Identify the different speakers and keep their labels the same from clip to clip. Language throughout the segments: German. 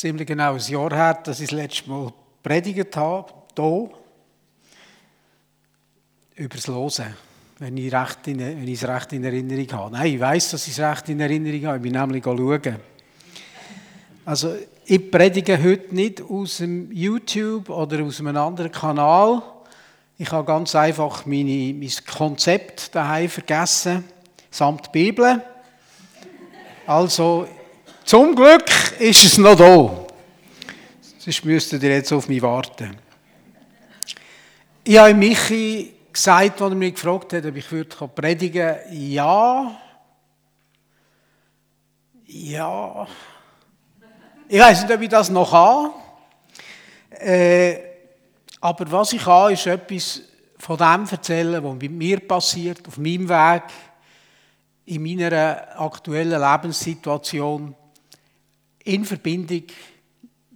Speaker 1: ziemlich genau ein Jahr her, dass ich das letzte Mal predigt habe, hier, über das Losen, wenn ich, recht in, wenn ich es recht in Erinnerung habe. Nein, ich weiß, dass ich es recht in Erinnerung habe, ich bin nämlich schauen. Also, ich predige heute nicht aus dem YouTube oder aus einem anderen Kanal. Ich habe ganz einfach meine, mein Konzept daheim vergessen, samt Bibel. Also, zum Glück ist es noch da. Sonst müsstet ihr jetzt auf mich warten. Ich habe Michi gesagt, als er mich gefragt hat, ob ich würde predigen Ja. Ja. Ich weiß nicht, ob ich das noch habe. Äh, aber was ich habe, ist etwas von dem erzählen, was mit mir passiert, auf meinem Weg, in meiner aktuellen Lebenssituation in Verbindung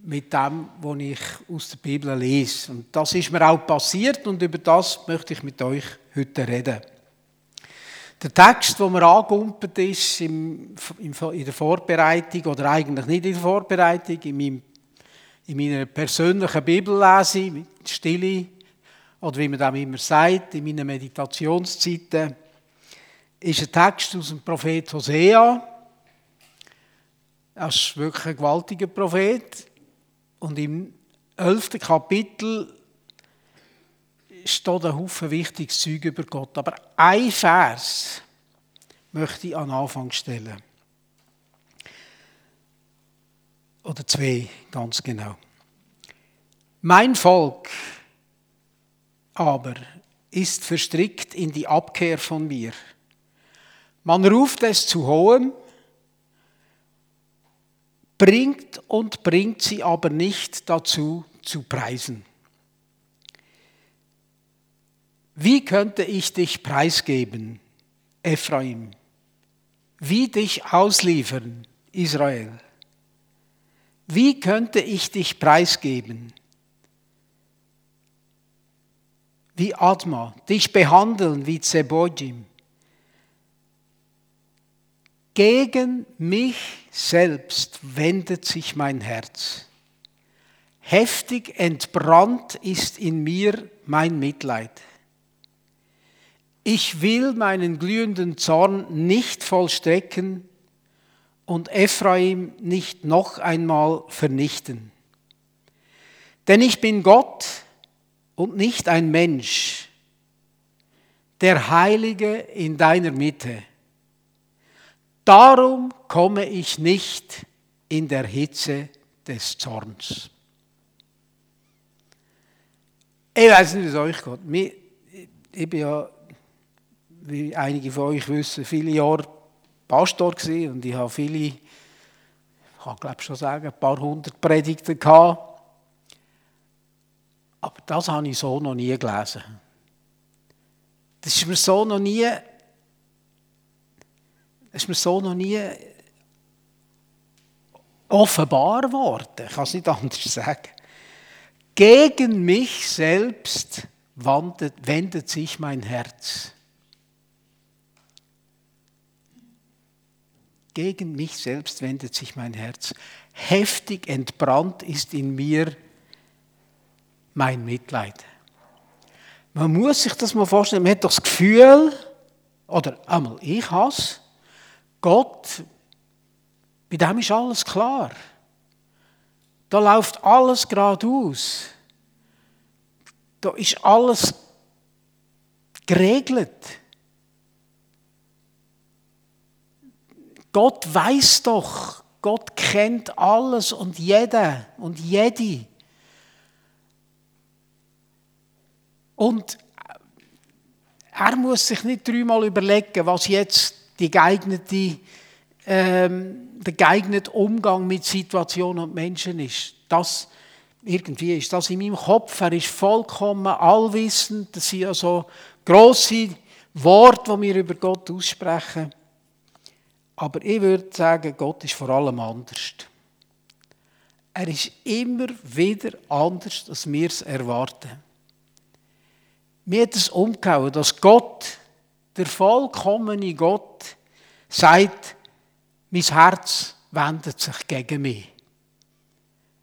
Speaker 1: mit dem, was ich aus der Bibel lese. Und das ist mir auch passiert und über das möchte ich mit euch heute reden. Der Text, der mir angegumpelt ist in der Vorbereitung, oder eigentlich nicht in der Vorbereitung, in, meinem, in meiner persönlichen Bibellese, mit Stille, oder wie man dem immer sagt, in meinen Meditationszeiten, ist ein Text aus dem Prophet Hosea, das ist wirklich ein gewaltiger Prophet. Und im elften Kapitel steht ein Haufen wichtiges Zeug über Gott. Aber ein Vers möchte ich an Anfang stellen. Oder zwei, ganz genau. Mein Volk aber ist verstrickt in die Abkehr von mir. Man ruft es zu hohem, bringt und bringt sie aber nicht dazu zu preisen. Wie könnte ich dich preisgeben, Ephraim? Wie dich ausliefern, Israel? Wie könnte ich dich preisgeben? Wie Adma, dich behandeln wie Zebojim? Gegen mich selbst wendet sich mein Herz. Heftig entbrannt ist in mir mein Mitleid. Ich will meinen glühenden Zorn nicht vollstrecken und Ephraim nicht noch einmal vernichten. Denn ich bin Gott und nicht ein Mensch, der Heilige in deiner Mitte. Darum komme ich nicht in der Hitze des Zorns. Ich weiß nicht, wie es euch geht. Ich bin ja, wie einige von euch wissen, viele Jahre Pastor gewesen und ich habe viele, ich kann glaube schon sagen, ein paar hundert Predigten gehabt. Aber das habe ich so noch nie gelesen. Das ist mir so noch nie ist mir so noch nie offenbar geworden. Ich kann es nicht anders sagen. Gegen mich selbst wendet, wendet sich mein Herz. Gegen mich selbst wendet sich mein Herz. Heftig entbrannt ist in mir mein Mitleid. Man muss sich das mal vorstellen, man hat doch das Gefühl, oder einmal ich hasse, Gott, bei dem ist alles klar. Da läuft alles geradeaus. Da ist alles geregelt. Gott weiß doch, Gott kennt alles und jeder und jede. Und er muss sich nicht dreimal überlegen, was jetzt die geeignete, ähm, der geeignete Umgang mit Situationen und Menschen ist. Das, irgendwie ist das in meinem Kopf. Er ist vollkommen allwissend. Das sind ja so grosse Worte, die wir über Gott aussprechen. Aber ich würde sagen, Gott ist vor allem anders. Er ist immer wieder anders, als wir es erwarten. Mir hat es umgehauen, dass Gott der vollkommene Gott sagt, mein Herz wendet sich gegen mich.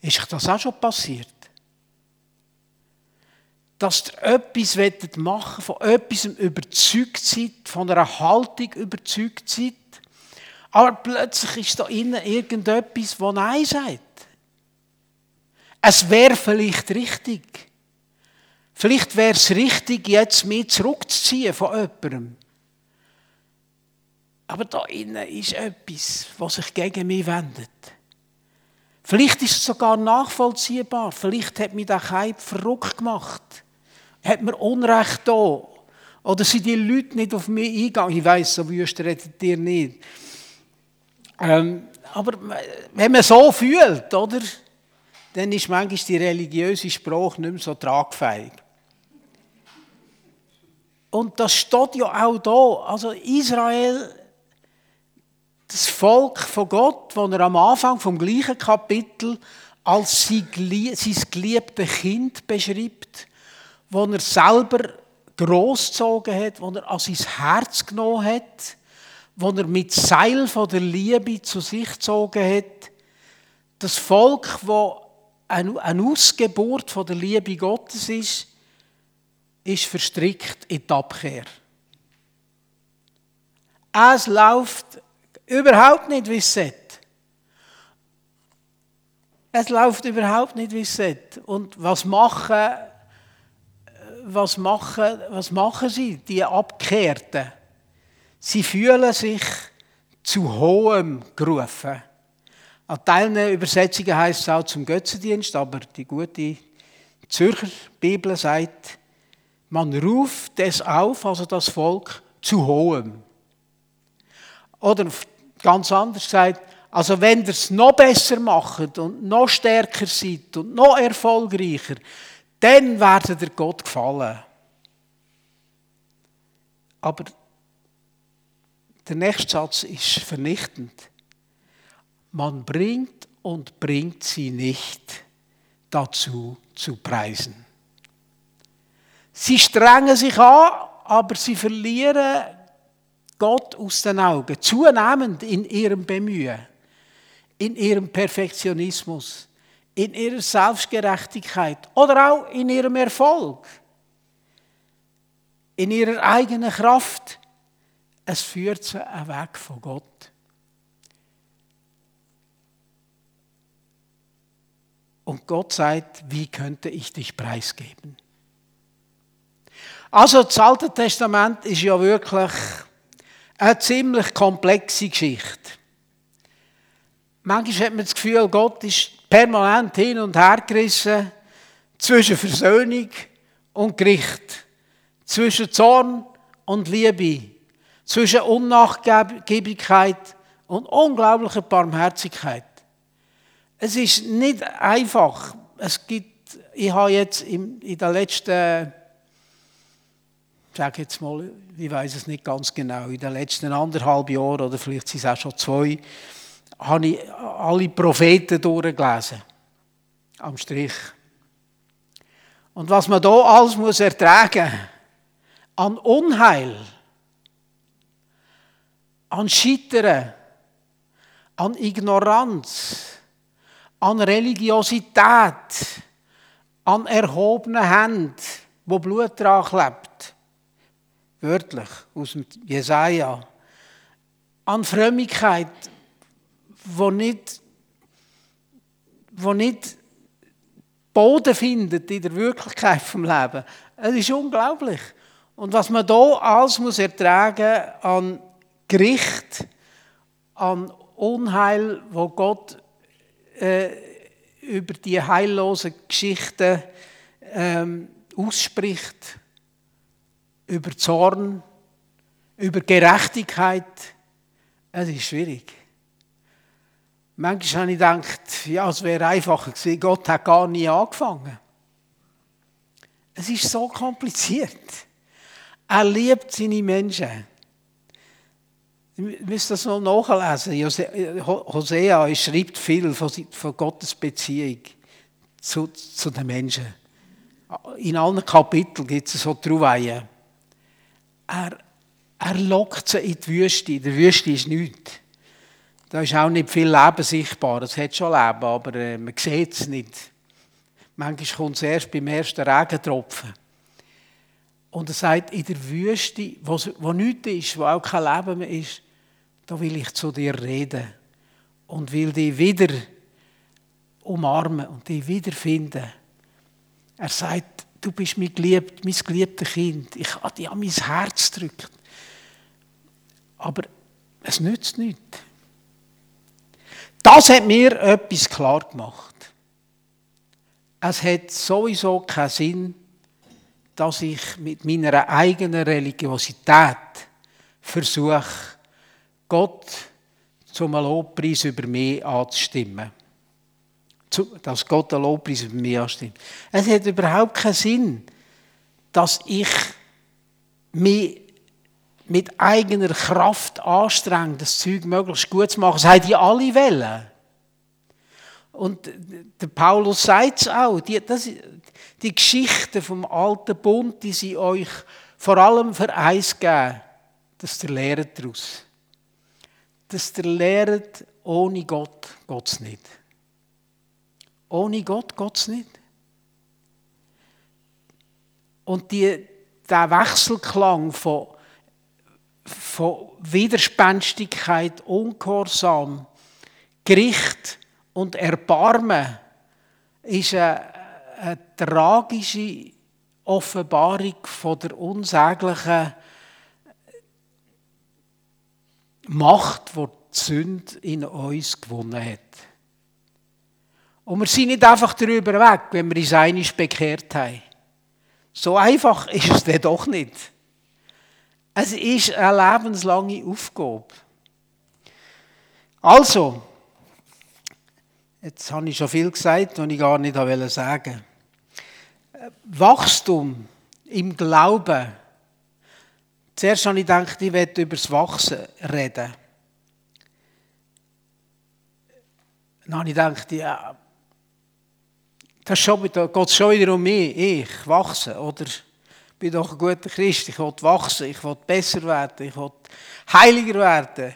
Speaker 1: Ist das auch schon passiert? Dass ihr etwas machen von etwas überzeugt seid, von einer Haltung überzeugt seid, aber plötzlich ist da innen irgendetwas, das Nein sagt. Es wäre vielleicht richtig. Vielleicht wäre es richtig, jetzt mich zurückzuziehen von jemandem. Aber da innen ist etwas, was sich gegen mich wendet. Vielleicht ist es sogar nachvollziehbar. Vielleicht hat mich der Keib verrückt gemacht. Hat mir Unrecht da. Oder sind die Leute nicht auf mich eingegangen? Ich weiss, so wüst redet ihr nicht. Ähm, aber wenn man so fühlt, oder? Dann ist manchmal die religiöse Sprache nicht mehr so tragfähig. Und das steht ja auch da. Also Israel das Volk von Gott, das er am Anfang vom gleichen Kapitel als sein geliebtes Kind beschreibt, wo er selber großgezogen hat, wo er an sein Herz genommen hat, wo er mit Seil von der Liebe zu sich gezogen hat. Das Volk, das eine Ausgeburt von der Liebe Gottes ist, ist verstrickt in die Abkehr. Es läuft überhaupt nicht, sollte. Es läuft überhaupt nicht, wie es sollte. Und was machen, was machen, was machen sie, die Abgekehrten? Sie fühlen sich zu hohem gerufen. An Teilen Übersetzungen heißt es auch zum Götzendienst, aber die gute Zürcher Bibel sagt, man ruft es auf, also das Volk, zu hohem. Oder Ganz anders gesagt, also wenn ihr es noch besser macht und noch stärker seid und noch erfolgreicher, dann werdet ihr Gott gefallen. Aber der nächste Satz ist vernichtend. Man bringt und bringt sie nicht dazu zu preisen. Sie strengen sich an, aber sie verlieren Gott aus den Augen, zunehmend in ihrem Bemühen, in ihrem Perfektionismus, in ihrer Selbstgerechtigkeit oder auch in ihrem Erfolg, in ihrer eigenen Kraft. Es führt sie weg von Gott. Und Gott sagt, wie könnte ich dich preisgeben? Also das Alte Testament ist ja wirklich eine ziemlich komplexe Geschichte. Manchmal hat man das Gefühl, Gott ist permanent hin und her gerissen zwischen Versöhnung und Gericht, zwischen Zorn und Liebe, zwischen Unnachgiebigkeit und unglaublicher Barmherzigkeit. Es ist nicht einfach. Es gibt, ich habe jetzt in, in den letzten sage jetzt mal, ich weiß es nicht ganz genau, in den letzten anderthalb Jahren oder vielleicht sind es auch schon zwei, habe ich alle Propheten durchgelesen. Am Strich. Und was man da alles muss ertragen an Unheil, an Scheitern, an Ignoranz, an Religiosität, an erhobenen Händen, wo Blut dran klebt wörtlich aus dem Jesaja, an Frömmigkeit, wo nicht, wo nicht Boden findet in der Wirklichkeit vom Leben. Es ist unglaublich. Und was man da alles muss ertragen an Gericht, an Unheil, wo Gott äh, über die heillosen Geschichten ähm, ausspricht, über Zorn, über Gerechtigkeit. Es ist schwierig. Manchmal habe ich gedacht, ja, es wäre einfacher gewesen, Gott hat gar nie angefangen. Es ist so kompliziert. Er liebt seine Menschen. Ihr müsst das noch nachlesen. Hosea schreibt viel von Gottes Beziehung zu, zu den Menschen. In allen Kapiteln gibt es so Trauweien er, er lockt sie in die Wüste. In der Wüste ist nichts. Da ist auch nicht viel Leben sichtbar. Es hat schon Leben, aber äh, man sieht es nicht. Manchmal kommt es erst beim ersten Regentropfen. Und er sagt, in der Wüste, wo, wo nichts ist, wo auch kein Leben mehr ist, da will ich zu dir reden und will dich wieder umarmen und dich wiederfinden. Er sagt, du bist mein, geliebt, mein geliebtes Kind. Ich habe dich an mein Herz gedrückt. Aber es nützt nichts. Das hat mir etwas klar gemacht. Es hat sowieso keinen Sinn, dass ich mit meiner eigenen Religiosität versuche, Gott zum Lobpreis über mich anzustimmen. Dass Gott einen Lobpreis über mich anstimmt. Es hat überhaupt keinen Sinn, dass ich mich mit eigener Kraft anstrenge, das Zeug möglichst gut zu machen. Das haben die alle Wellen. Und der Paulus sagt es auch, die, das, die Geschichten vom alten Bund, die sie euch vor allem für eins geben, dass ihr lernt daraus. Dass ihr lernt, ohne Gott geht es nicht. Ohne Gott geht es nicht. Und die, der Wechselklang von, von Widerspenstigkeit, Ungehorsam, Gericht und Erbarmen ist eine, eine tragische Offenbarung von der unsäglichen Macht, die die Sünde in uns gewonnen hat. Und wir sind nicht einfach darüber weg, wenn wir uns einig bekehrt haben. So einfach ist es dann doch nicht. Es ist eine lebenslange Aufgabe. Also, jetzt habe ich schon viel gesagt, was ich gar nicht sagen wollte. Wachstum im Glauben. Zuerst habe ich gedacht, ich werde über das Wachsen reden. Dann habe ich gedacht, ja, wieder, geht es schon wieder um mich, ich, wachsen, oder? Ich bin doch ein guter Christ, ich will wachsen, ich will besser werden, ich will heiliger werden.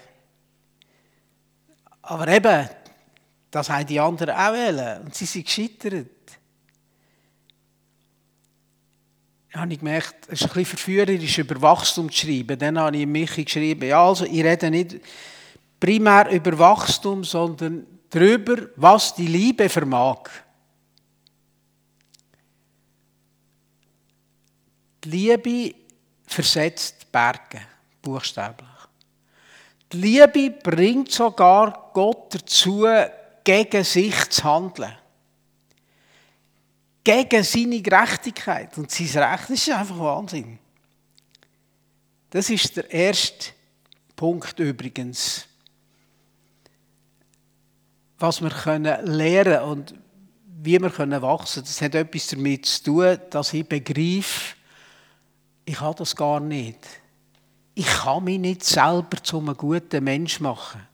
Speaker 1: Aber eben, das haben die anderen auch wollen und sie sind gescheitert. Dann habe ich gemerkt, es ist ein verführerisch, über Wachstum zu schreiben. Dann habe ich mich geschrieben, ja, also ich rede nicht primär über Wachstum, sondern darüber, was die Liebe vermag. Die Liebe versetzt Berge, buchstäblich. Die Liebe bringt sogar Gott dazu, gegen sich zu handeln. Gegen seine Gerechtigkeit und sein Recht. Das ist einfach Wahnsinn. Das ist der erste Punkt übrigens. Was wir können lernen und wie wir können wachsen können, das hat etwas damit zu tun, dass ich begreife, ich habe das gar nicht. Ich kann mich nicht selber zu einem guten Mensch machen.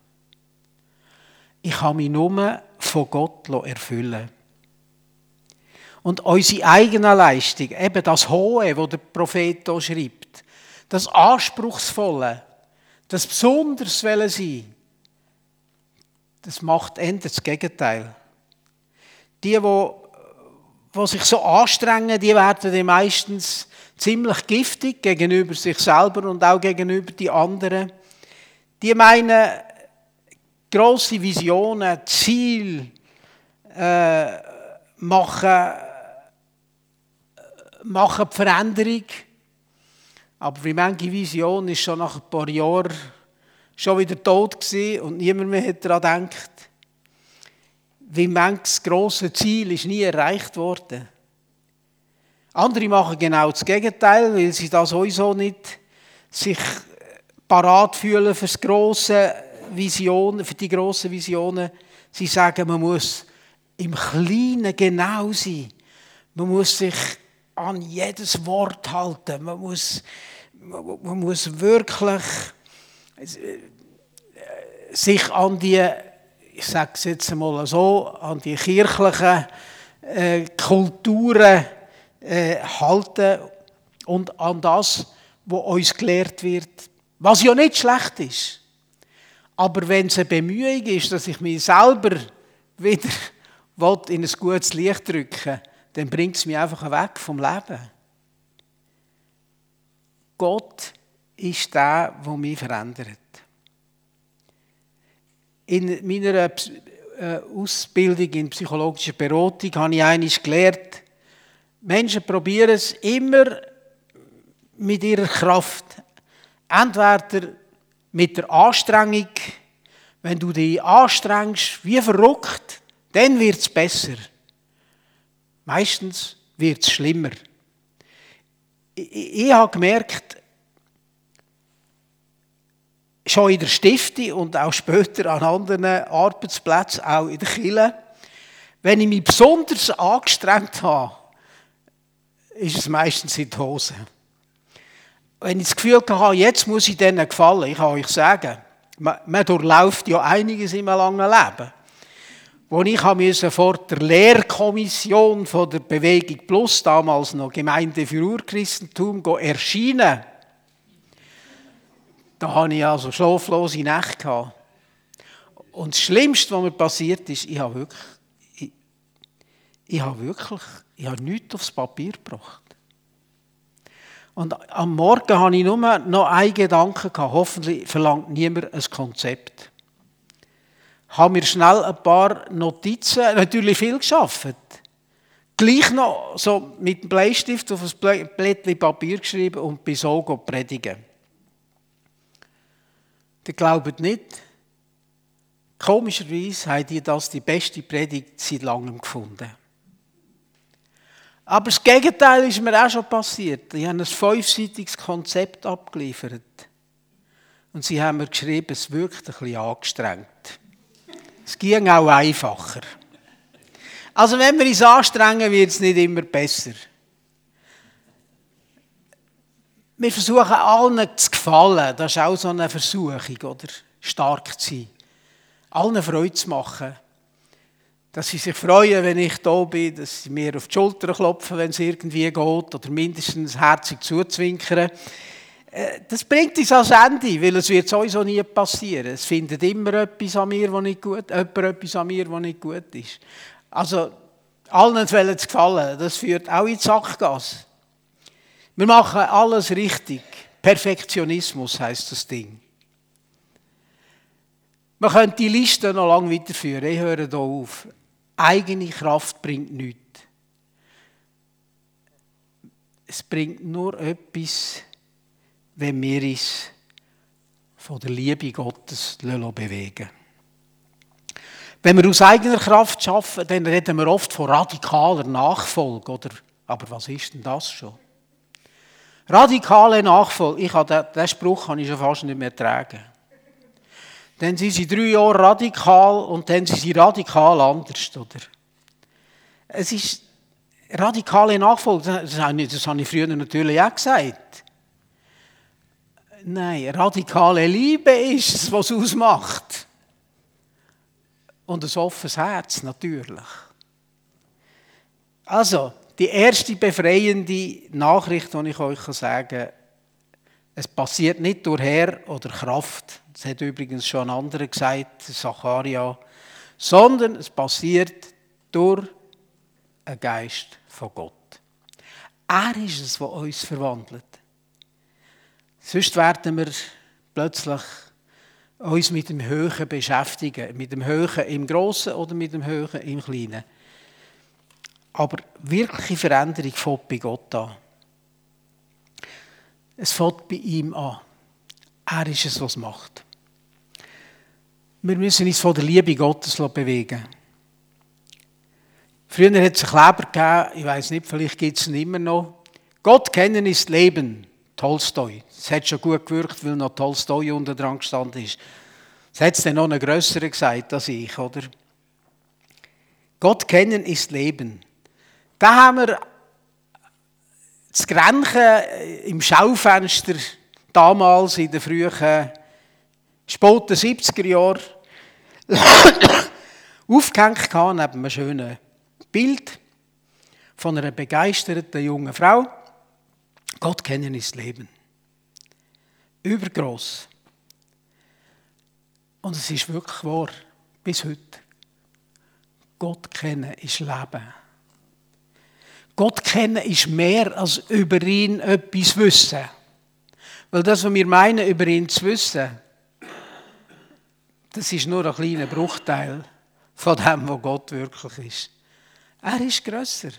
Speaker 1: Ich kann mich nur von Gott erfüllen. Und unsere eigene Leistung, eben das Hohe, wo der Prophet hier schreibt, das Anspruchsvolle, das Besonders sein, das macht endlich das Gegenteil. Die, die, die sich so anstrengen, die werden meistens ziemlich giftig gegenüber sich selber und auch gegenüber die anderen. Die meinen große Visionen, Ziel äh, machen, machen die Veränderung. Aber wie manche Vision ist schon nach ein paar Jahren schon wieder tot gewesen und niemand mehr hat daran gedacht. Wie manches grosse Ziel ist nie erreicht worden. Andere machen genau das Gegenteil, weil sie da sowieso nicht sich parat fühlen für, das grosse Vision, für die grossen Visionen. Sie sagen, man muss im Kleinen genau sein. Man muss sich an jedes Wort halten. Man muss, man muss wirklich sich an die, ich sage es jetzt mal so, an die kirchlichen äh, Kulturen äh, halten und an das, was uns gelehrt wird. Was ja nicht schlecht ist. Aber wenn es eine Bemühung ist, dass ich mich selber wieder in ein gutes Licht drücken dann bringt es mich einfach weg vom Leben. Gott ist der, der mich verändert. In meiner äh, Ausbildung in psychologischer Beratung habe ich eines gelernt, Menschen probieren es immer mit ihrer Kraft. Entweder mit der Anstrengung, wenn du dich anstrengst, wie verrückt, dann wird es besser. Meistens wird es schlimmer. Ich, ich habe gemerkt, schon in der Stifte und auch später an anderen Arbeitsplätzen, auch in der Kirche, wenn ich mich besonders angestrengt habe, ist es meistens in die Hose. Wenn ich das Gefühl habe, jetzt muss ich denen gefallen, ich kann euch sagen, man durchläuft ja einiges in einem langen Leben. Wo ich vor der Lehrkommission von der Bewegung Plus, damals noch Gemeinde für Urchristentum, erscheinen da hatte ich also schlaflose Nächte. Und das Schlimmste, was mir passiert ist, ich habe wirklich, ich, ich habe wirklich, ich habe nichts aufs Papier gebracht. Und am Morgen hatte ich nur noch einen Gedanken gehabt. Hoffentlich verlangt niemand ein Konzept. Ich habe mir schnell ein paar Notizen, natürlich viel geschafft. Gleich noch so mit dem Bleistift auf ein Blättchen Papier geschrieben und bin so predigen. Ihr glaubt nicht, komischerweise habt ihr das die beste Predigt seit langem gefunden. Aber das Gegenteil ist mir auch schon passiert. Ich habe ein fünfseitiges Konzept abgeliefert. Und sie haben mir geschrieben, es wirkt ein bisschen angestrengt. Es ging auch einfacher. Also wenn wir uns anstrengen, wird es nicht immer besser. Wir versuchen allen zu gefallen. Das ist auch so eine Versuchung, oder? Stark zu sein. Allen Freude zu machen. Dass sie sich freuen, wenn ich da bin, dass sie mir auf die Schulter klopfen, wenn es irgendwie geht, oder mindestens herzig zuzwinkern. Äh, das bringt uns ans Ende, weil es wird sowieso nie passieren. Es findet immer etwas an mir, was nicht gut, etwas an mir, was nicht gut ist. Also, allen zu gefallen, das führt auch in die Sackgasse. Wir machen alles richtig. Perfektionismus heißt das Ding. Man könnte die Liste noch lange weiterführen. Ich höre hier auf. Eigene Kraft bringt nichts. Es bringt nur etwas, wenn wir uns von der Liebe Gottes bewegen Wenn wir aus eigener Kraft schaffen, dann reden wir oft von radikaler Nachfolge. Oder? Aber was ist denn das schon? Radikale Nachfolge. Ich habe diesen Spruch kann ich schon fast nicht mehr tragen. Dann sind sie drei Jahre radikal und dann sind sie radikal anders, oder? Es ist radikale Nachfolge. Das habe ich früher natürlich auch gesagt. Nein, radikale Liebe ist es, was ausmacht. Und ein offenes Herz, natürlich. Also, die erste befreiende Nachricht, die ich euch sagen kann, es passiert nicht durch Herr oder Kraft, das hat übrigens schon ein anderer gesagt, Zacharia, sondern es passiert durch einen Geist von Gott. Er ist es, der uns verwandelt. Sonst werden wir plötzlich uns mit dem Höhen beschäftigen, mit dem Höhen im Großen oder mit dem Höhen im Kleinen. Aber wirkliche Veränderung fängt bei Gott an. Es fängt bei ihm an. Er ist es, was macht. Wir müssen uns von der Liebe Gottes bewegen. Früher hat es einen Kleber gegeben, ich weiß nicht, vielleicht gibt es ihn immer noch. Gott kennen ist Leben, Tolstoi. Das hat schon gut gewirkt, weil noch Tolstoi unter dran gestanden ist. Das hat es dann noch einen grösseren gesagt als ich, oder? Gott kennen ist Leben. Da haben wir das Grenchen im Schaufenster damals in den frühen, späten 70er Jahren aufgehängt neben einem schönen Bild von einer begeisterten jungen Frau. Gott kennen ist Leben. Übergroß. Und es ist wirklich wahr, bis heute. Gott kennen ist Leben. Gott kennen ist mehr als über ihn etwas wissen. Weil das, was wir meinen, über ihn zu wissen, das ist nur ein kleiner Bruchteil von dem, was Gott wirklich ist. Er ist grösser.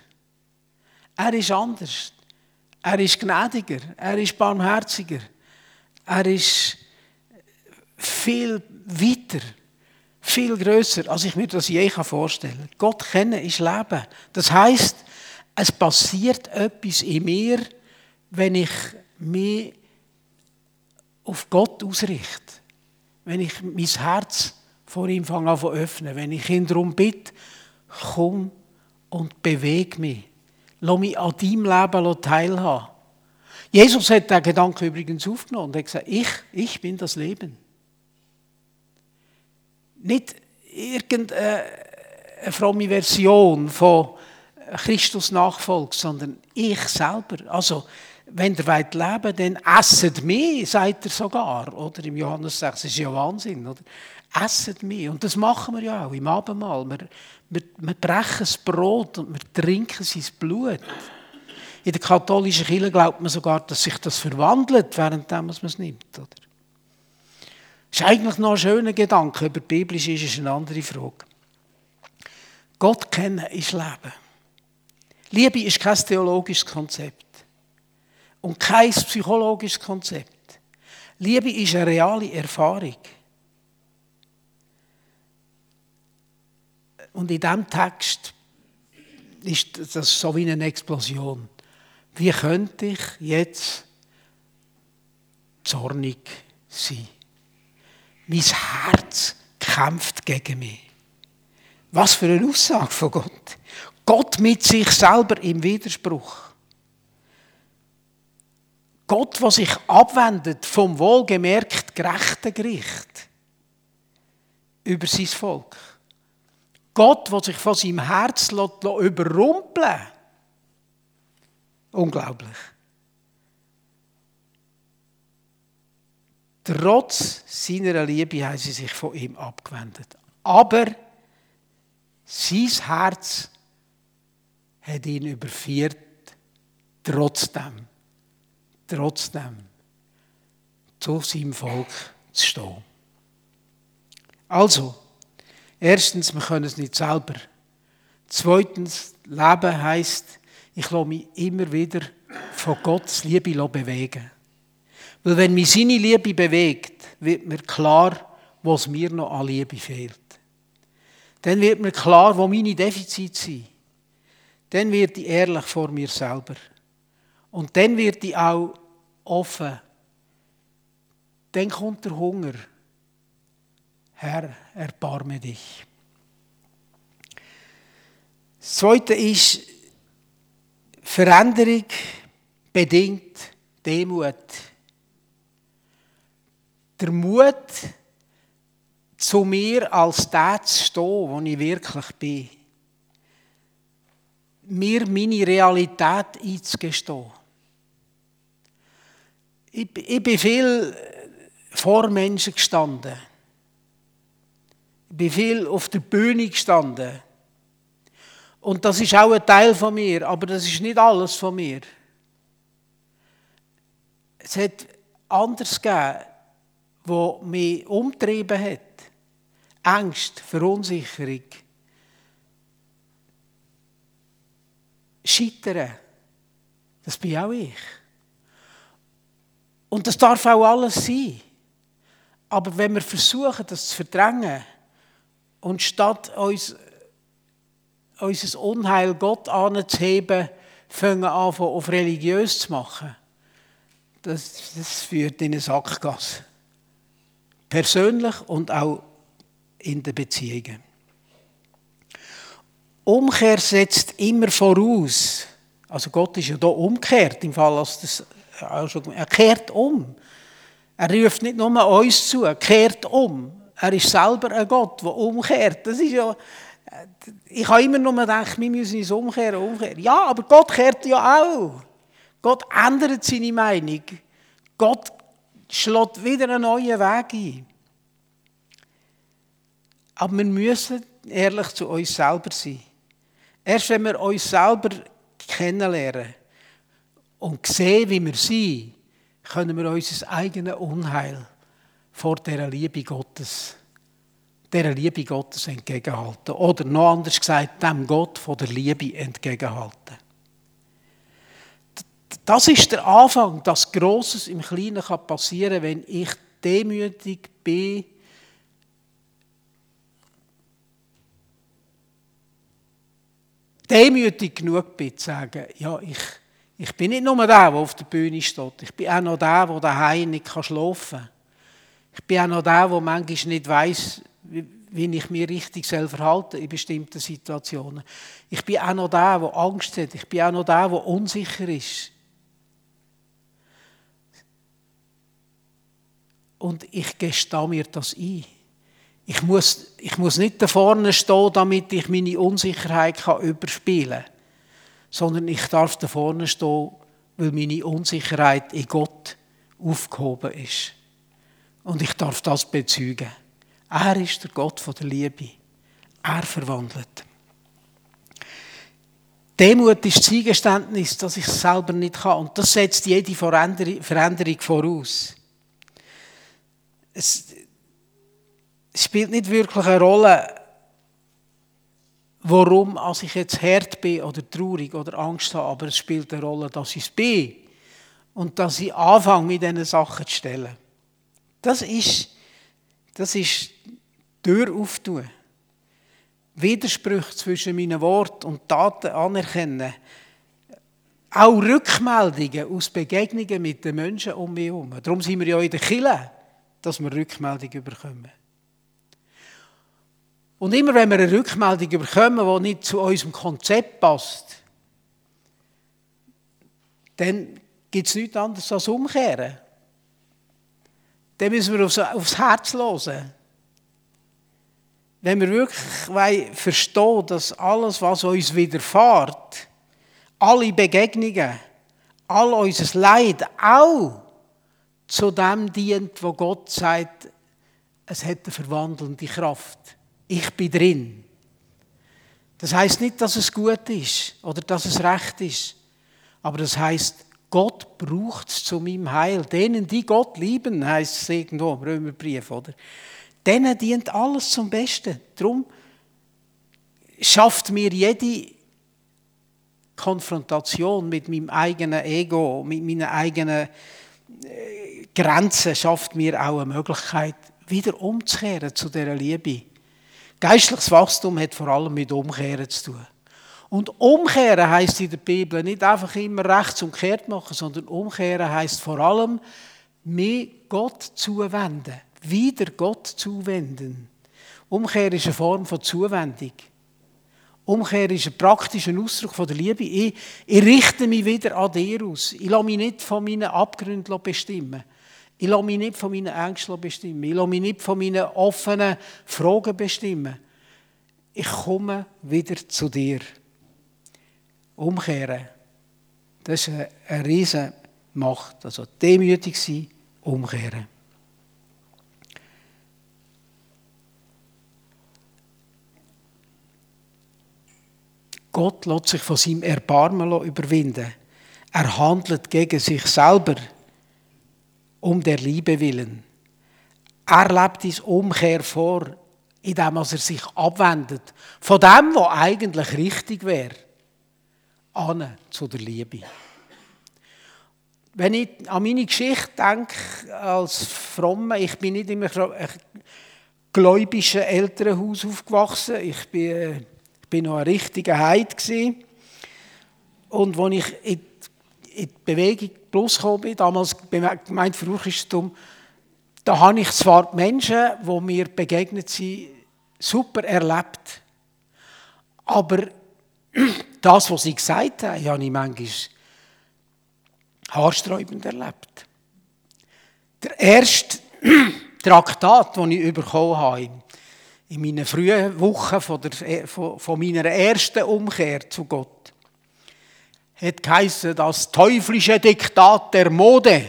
Speaker 1: Er ist anders. Er ist gnädiger. Er ist barmherziger. Er ist viel weiter, viel größer, als ich mir das je vorstellen kann. Gott kennen ist Leben. Das heißt, es passiert etwas in mir, wenn ich mich auf Gott ausrichte. Wenn ich mein Herz vor ihm fange an zu öffnen. Wenn ich ihn darum bitte, komm und bewege mich. Lass mich an deinem Leben teilhaben. Jesus hat den Gedanken übrigens aufgenommen und hat gesagt, ich, ich bin das Leben. Nicht irgendeine fromme Version von Christus Nachfolge, sondern ich selber. Also, wenn ihr wollt leben dann esset mich, sagt er sogar. Oder im Johannes 6, das ist ja Wahnsinn. Oder? Esset mich. Und das machen wir ja auch im Abendmahl. Wir, wir, wir brechen das Brot und wir trinken sein Blut. In der katholischen Kirche glaubt man sogar, dass sich das verwandelt, während man es nimmt. Oder? Das ist eigentlich noch ein schöner Gedanke, aber biblisch ist es eine andere Frage. Gott kennen ist Leben. Liebe ist kein theologisches Konzept und kein psychologisches Konzept. Liebe ist eine reale Erfahrung. Und in diesem Text ist das so wie eine Explosion. Wie könnte ich jetzt zornig sein? Mein Herz kämpft gegen mich. Was für eine Aussage von Gott. Gott mit sich selber im Widerspruch. Gott, der sich abwendet vom wohlgemerkt gerechten Gericht über sein Volk. Gott, der sich von seinem Herz überrumpeln lässt. Unglaublich. Trotz seiner Liebe haben sie sich von ihm abgewendet. Aber sein Herz hat ihn überführt, trotzdem, trotzdem zu seinem Volk zu stehen. Also, erstens, wir können es nicht selber. Zweitens, Leben heißt, ich lasse mich immer wieder von Gottes Liebe bewegen. Weil wenn mich seine Liebe bewegt, wird mir klar, was mir noch an Liebe fehlt. Dann wird mir klar, wo meine Defizite sind. Dann wird ich ehrlich vor mir selber. Und dann wird ich auch offen. Dann kommt der Hunger. Herr, erbarme dich. Das Zweite ist, Veränderung bedingt Demut. Der Mut, zu mir als der zu stehen, wo ich wirklich bin. Mir meine Realität einzugestehen. Ich, ich bin viel vor Menschen gestanden. Ich bin viel auf der Bühne gestanden. Und das ist auch ein Teil von mir, aber das ist nicht alles von mir. Es hat anders gegeben, wo mich umtrieben hat. Angst, Verunsicherung, Scheitern. Das bin auch ich. Und das darf auch alles sein. Aber wenn wir versuchen, das zu verdrängen und statt uns unser Unheil Gott anzuheben, fangen an, auf religiös zu machen. Das, das führt in eine Sackgasse. Persönlich und auch in den Beziehungen. Umkehr setzt immer voraus. Also Gott ist ja da umkehrt, im Fall, als das, er kehrt um. Er ruft nicht nur uns zu, er kehrt um. Er ist selber ein Gott, der umkehrt. Das ist ja ich habe immer nur gedacht, wir müssen uns umkehren, umkehren. Ja, aber Gott kehrt ja auch. Gott ändert seine Meinung. Gott schlägt wieder einen neuen Weg ein. Aber wir müssen ehrlich zu uns selber sein. Erst wenn wir uns selber kennenlernen und sehen, wie wir sind, können wir unser eigenes Unheil vor der Liebe Gottes, der Liebe Gottes entgegenhalten. Oder noch anders gesagt, dem Gott von der Liebe entgegenhalten. Das ist der Anfang, dass Großes im Kleinen passieren kann, wenn ich demütig bin, demütig genug bin, zu sagen, ja, ich, ich bin nicht nur der, der auf der Bühne steht. Ich bin auch noch der, der daheim nicht schlafen kann. Ich bin auch noch der, der manchmal nicht weiß, wie, ich mich richtig verhalten in bestimmten Situationen. Ich bin auch noch der, der Angst hat. Ich bin auch noch der, der unsicher ist. Und ich gestehe mir das ein. Ich muss, ich muss nicht da vorne stehen, damit ich meine Unsicherheit kann überspielen kann, sondern ich darf da vorne stehen, weil meine Unsicherheit in Gott aufgehoben ist. Und ich darf das bezeugen. Er ist der Gott der Liebe. Er verwandelt. Demut ist das Eingeständnis, dass ich es selber nicht kann. Und das setzt jede Veränderung voraus. Es spielt nicht wirklich eine Rolle, warum als ich jetzt hart bin oder traurig oder Angst habe, aber es spielt eine Rolle, dass ich es bin und dass ich anfange, mit diesen Sachen zu stellen. Das ist, das ist Tür auftun. Widersprüche zwischen meinen Worten und Taten anerkennen. Auch Rückmeldungen aus Begegnungen mit den Menschen um mich herum. Darum sind wir ja in der Kirche, dass wir Rückmeldungen bekommen. Und immer wenn wir eine Rückmeldung bekommen, die nicht zu unserem Konzept passt, dann gibt es nichts anderes als umkehren. Dann müssen wir aufs, aufs Herz hören. Wenn wir wirklich verstehen, dass alles, was uns widerfährt, alle Begegnungen, all unser Leid auch zu dem dient, wo Gott sagt, es hat eine verwandelnde Kraft ich bin drin. Das heißt nicht, dass es gut ist oder dass es recht ist, aber das heißt, Gott braucht es zu meinem Heil. Denen, die Gott lieben, heißt es irgendwo im Römerbrief, oder? Denen dient alles zum Besten. Darum schafft mir jede Konfrontation mit meinem eigenen Ego, mit meinen eigenen äh, Grenzen, schafft mir auch eine Möglichkeit, wieder umzukehren zu dieser Liebe Geistliches Wachstum hat vor allem mit Umkehren zu tun. Und umkehren heißt in der Bibel nicht einfach immer rechts und kehrt machen, sondern umkehren heißt vor allem mir Gott zuwenden, wieder Gott zuwenden. Umkehr ist eine Form von Zuwendung. Umkehr ist ein praktischer Ausdruck von der Liebe. Ich, ich richte mich wieder an dir aus. Ich lasse mich nicht von meinen Abgründen bestimmen. Ich lasse mich nicht von meinen Ängsten bestimmen. Ich lasse mich nicht von meinen offenen Fragen bestimmen. Ich komme wieder zu dir. Umkehren. Das ist eine riesige Macht. Also demütig sein, umkehren. Gott lässt sich von seinem Erbarmen überwinden. Er handelt gegen sich selber um der Liebe willen. Er lebt ins Umkehr vor, indem er sich abwendet von dem, was eigentlich richtig wäre, an zu der Liebe. Wenn ich an meine Geschichte denke, als Fromme, ich bin nicht in einem gläubischen Elternhaus aufgewachsen, ich bin, ich bin noch ein richtiger Heid Und als ich in die Bewegung Plus gekommen bin, damals gemeint Christentum, da habe ich zwar die Menschen, die mir begegnet sind, super erlebt. Aber das, was sie gesagt haben, habe ich manchmal haarsträubend erlebt. Der erste Traktat, den ich bekommen habe, in meinen frühen Wochen von, der, von meiner ersten Umkehr zu Gott, hat geheißen, das teuflische Diktat der Mode.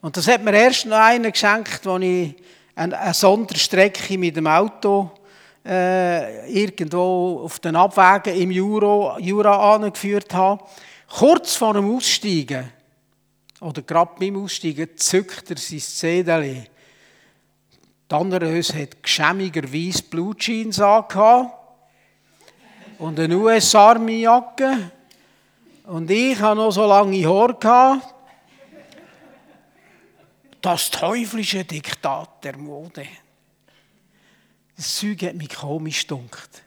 Speaker 1: Und das hat mir erst noch einer geschenkt, als ich eine, Sonderstrecke mit dem Auto äh, irgendwo auf den Abwägen im Jura, Jura angeführt habe. Kurz vor dem Aussteigen, oder gerade beim Aussteigen, zückt er sein Zedeli. Die Annerös hat geschämigerweise Blutjeans angehabt und eine US-Army-Jacke. Und ich hatte noch so lange Haare. Das teuflische Diktat der Mode. Das Zeug hat mich komisch gedunkt.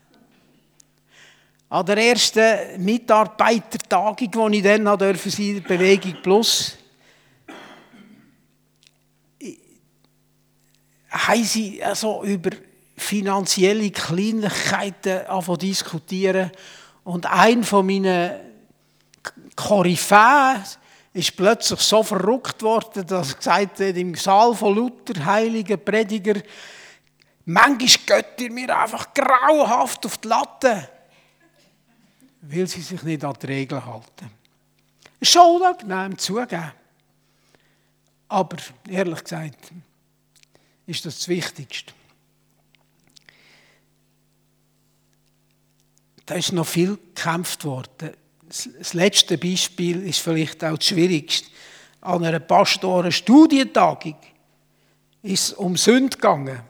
Speaker 1: An der ersten Mitarbeitertagung, die ich dann durfte, sein Bewegung Plus, haben sie also über finanzielle Kleinigkeiten diskutieren. Und ein von meinen Koryphäen ist plötzlich so verrückt worden, dass er gesagt hat, im Saal von Luther, heiligen Prediger, manchmal geht ihr mir einfach grauenhaft auf die Latte, weil sie sich nicht an die Regeln halten. Schon unangenehm zugeben. Aber ehrlich gesagt, ist das das Wichtigste. Da ist noch viel gekämpft worden. Das letzte Beispiel ist vielleicht auch das Schwierigste. An einer Pastoren-Studientagung ist es um Sünde gegangen.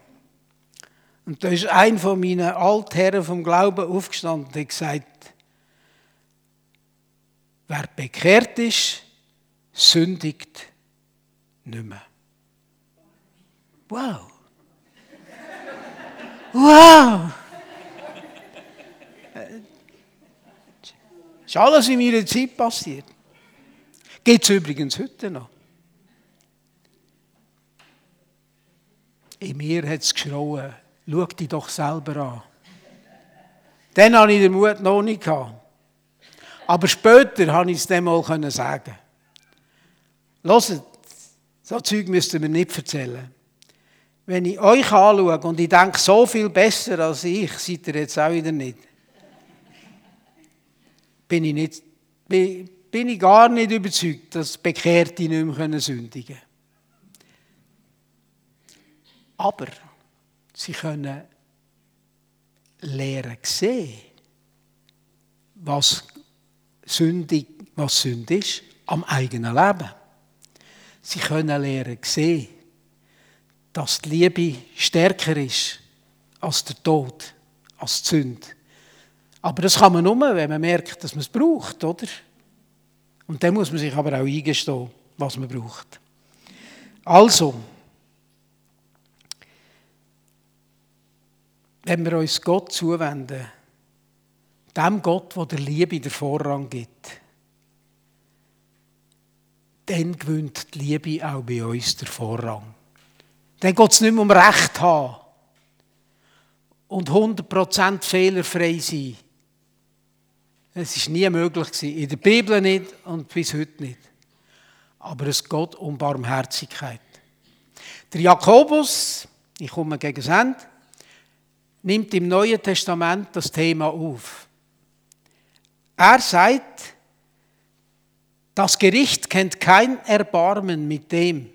Speaker 1: Und da ist ein von meinen Altherren vom Glauben aufgestanden und hat gesagt, wer bekehrt ist, sündigt nicht mehr. Wow. Wow. Ist alles in meiner Zeit passiert. Geht es übrigens heute noch. In mir hat es geschrauen, schau dich doch selber an. Dann hatte ich den Mut noch nicht. Gehabt. Aber später konnte ich es dem mal sagen. Hört, so Zeug müsst ihr mir nicht erzählen. Wenn ich euch anschaue und ich denke, so viel besser als ich, seid ihr jetzt auch wieder nicht bin ich, nicht, bin ich gar nicht überzeugt, dass Bekehrte nicht mehr sündigen können. Aber sie können lernen sehen, was sündig, was Sünde ist, am eigenen Leben. Sie können lernen sehen, dass die Liebe stärker ist als der Tod, als die Sünde. Aber das kann man nur, wenn man merkt, dass man es braucht, oder? Und dann muss man sich aber auch eingestehen, was man braucht. Also, wenn wir uns Gott zuwenden, dem Gott, der der Liebe den Vorrang gibt, dann gewinnt die Liebe auch bei uns den Vorrang. Dann geht es nicht mehr um Recht haben und 100% fehlerfrei sein. Es ist nie möglich gewesen. In der Bibel nicht und bis heute nicht. Aber es geht um Barmherzigkeit. Der Jakobus, ich komme gegen das Ende, nimmt im Neuen Testament das Thema auf. Er sagt, das Gericht kennt kein Erbarmen mit dem,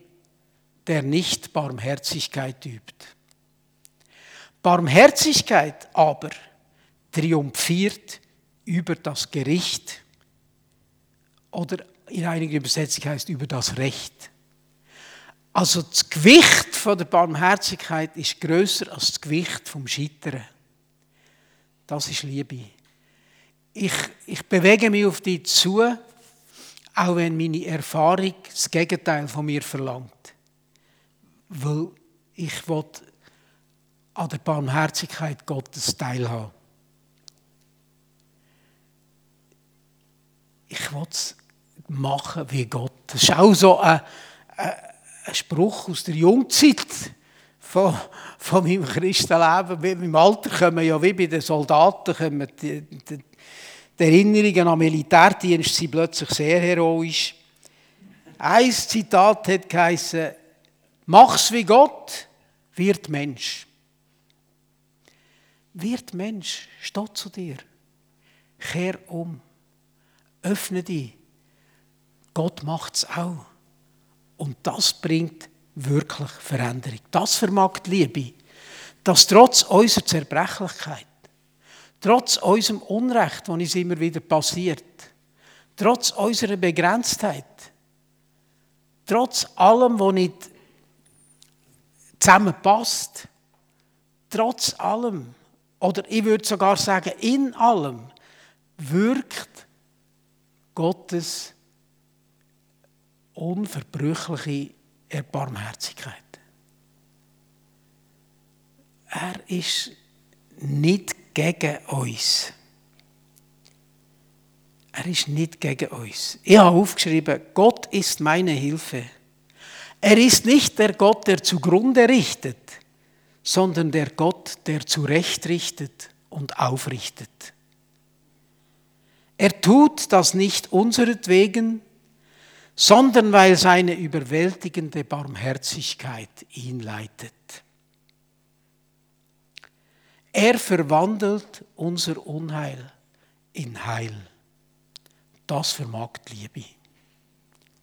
Speaker 1: der nicht Barmherzigkeit übt. Barmherzigkeit aber triumphiert über das Gericht oder in einigen Übersetzungen heißt über das Recht. Also das Gewicht von der Barmherzigkeit ist größer als das Gewicht vom Scheitern. Das ist Liebe. Ich, ich bewege mich auf dich zu, auch wenn meine Erfahrung das Gegenteil von mir verlangt. Weil ich will an der Barmherzigkeit Gottes teilhaben. Ich will es machen wie Gott. Das ist auch so ein, ein Spruch aus der Jungzeit von, von meinem Christenleben. Im Alter kommen ja wie bei den Soldaten kommen die, die, die Erinnerungen am Militärdienst sind plötzlich sehr heroisch. Ein Zitat hat geheißen, mach's wie Gott, wird Mensch. Wird Mensch, steht zu dir. Kehr um. Öffne dich. Gott macht es auch. Und das bringt wirklich Veränderung. Das vermag die Liebe. Dass trotz unserer Zerbrechlichkeit, trotz unserem Unrecht, das uns immer wieder passiert, trotz unserer Begrenztheit, trotz allem, was nicht zusammenpasst, trotz allem, oder ich würde sogar sagen, in allem, wirkt Gottes unverbrüchliche Erbarmherzigkeit. Er ist nicht gegen uns. Er ist nicht gegen uns. Ich habe aufgeschrieben, Gott ist meine Hilfe. Er ist nicht der Gott, der zugrunde richtet, sondern der Gott, der zurechtrichtet und aufrichtet. Er tut das nicht unseretwegen, sondern weil seine überwältigende Barmherzigkeit ihn leitet. Er verwandelt unser Unheil in Heil. Das vermag die Liebe.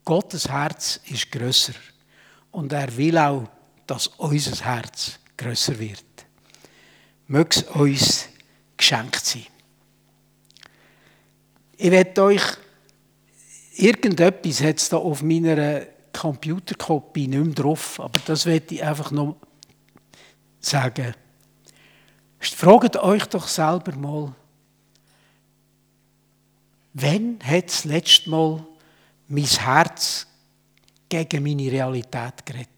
Speaker 1: Gottes Herz ist größer und er will auch, dass unser Herz größer wird. Möge es uns geschenkt sein. Ich werde euch irgendetwas hat es da auf meiner Computerkopie nicht mehr drauf, aber das werde ich einfach noch sagen. Fragt euch doch selber mal, Wann hat das letzte Mal mein Herz gegen meine Realität geredet?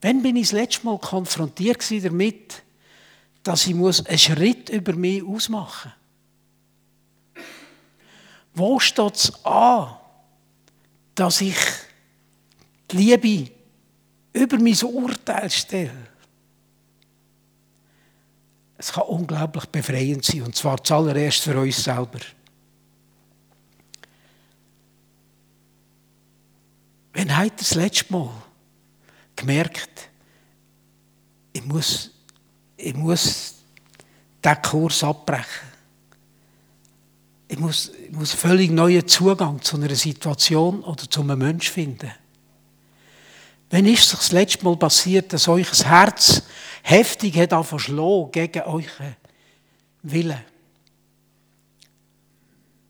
Speaker 1: Wann bin ich das letzte Mal konfrontiert damit, dass ich einen Schritt über mich ausmachen muss? Wo steht es an, dass ich die Liebe über mein Urteil stelle? Es kann unglaublich befreiend sein, und zwar zuallererst für uns selber. Wenn heute das letzte Mal gemerkt, ich muss, ich muss diesen Kurs abbrechen. Ich muss, ich muss völlig neuen Zugang zu einer Situation oder zu einem Menschen finden. Wenn ist es das letzte Mal passiert, dass euch ein Herz heftig hat angefangen gegen euren Willen?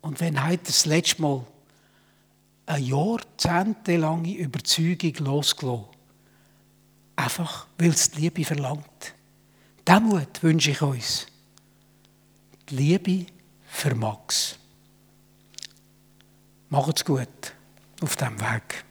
Speaker 1: Und wenn heute das letzte Mal eine jahrzehntelange Überzeugung losgelassen, einfach weil es die Liebe verlangt. Demut wünsche ich uns. Die Liebe vermag es. Macht's gut auf diesem Weg.